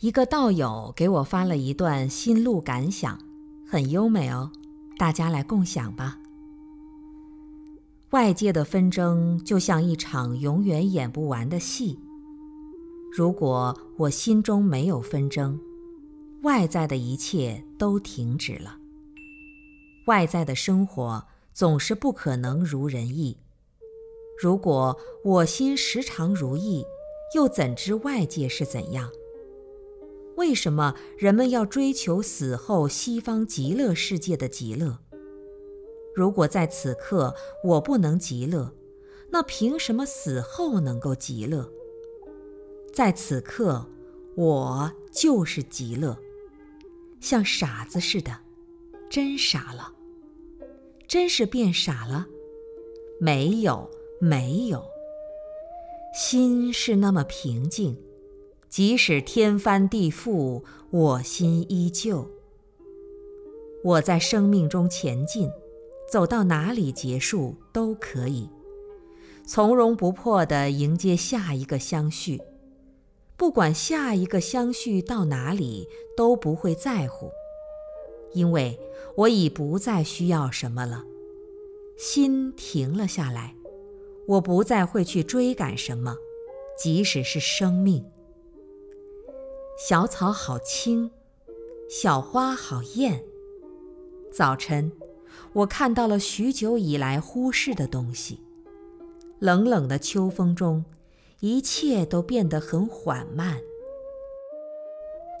一个道友给我发了一段心路感想，很优美哦，大家来共享吧。外界的纷争就像一场永远演不完的戏。如果我心中没有纷争，外在的一切都停止了。外在的生活总是不可能如人意。如果我心时常如意，又怎知外界是怎样？为什么人们要追求死后西方极乐世界的极乐？如果在此刻我不能极乐，那凭什么死后能够极乐？在此刻，我就是极乐，像傻子似的，真傻了，真是变傻了？没有。没有，心是那么平静，即使天翻地覆，我心依旧。我在生命中前进，走到哪里结束都可以，从容不迫地迎接下一个相续。不管下一个相续到哪里，都不会在乎，因为我已不再需要什么了，心停了下来。我不再会去追赶什么，即使是生命。小草好青，小花好艳。早晨，我看到了许久以来忽视的东西。冷冷的秋风中，一切都变得很缓慢。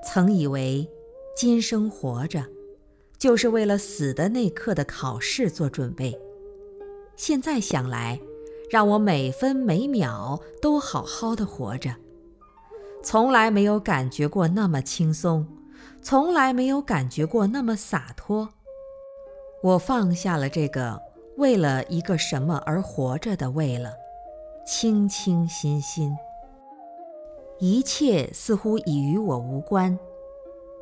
曾以为，今生活着，就是为了死的那刻的考试做准备。现在想来，让我每分每秒都好好的活着，从来没有感觉过那么轻松，从来没有感觉过那么洒脱。我放下了这个为了一个什么而活着的为了，清清新新，一切似乎已与我无关。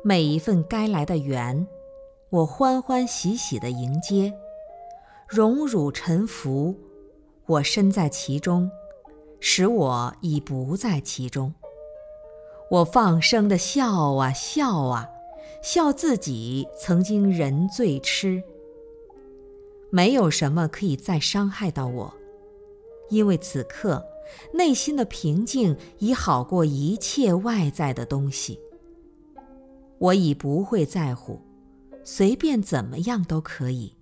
每一份该来的缘，我欢欢喜喜的迎接，荣辱沉浮。我身在其中，使我已不在其中。我放声的笑啊笑啊，笑自己曾经人最痴。没有什么可以再伤害到我，因为此刻内心的平静已好过一切外在的东西。我已不会在乎，随便怎么样都可以，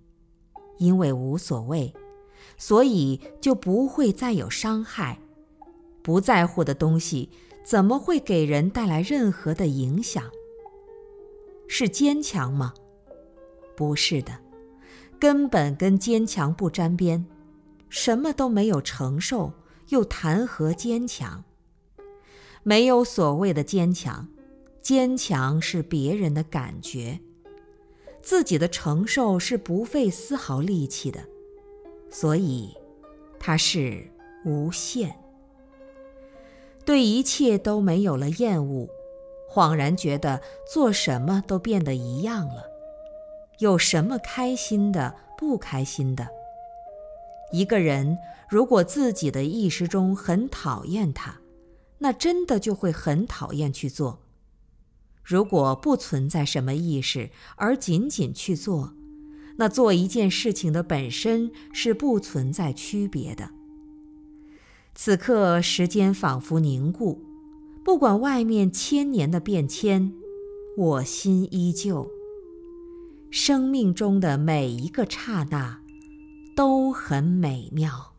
因为无所谓。所以就不会再有伤害，不在乎的东西怎么会给人带来任何的影响？是坚强吗？不是的，根本跟坚强不沾边。什么都没有承受，又谈何坚强？没有所谓的坚强，坚强是别人的感觉，自己的承受是不费丝毫力气的。所以，它是无限。对一切都没有了厌恶，恍然觉得做什么都变得一样了。有什么开心的、不开心的？一个人如果自己的意识中很讨厌他，那真的就会很讨厌去做。如果不存在什么意识，而仅仅去做。那做一件事情的本身是不存在区别的。此刻时间仿佛凝固，不管外面千年的变迁，我心依旧。生命中的每一个刹那，都很美妙。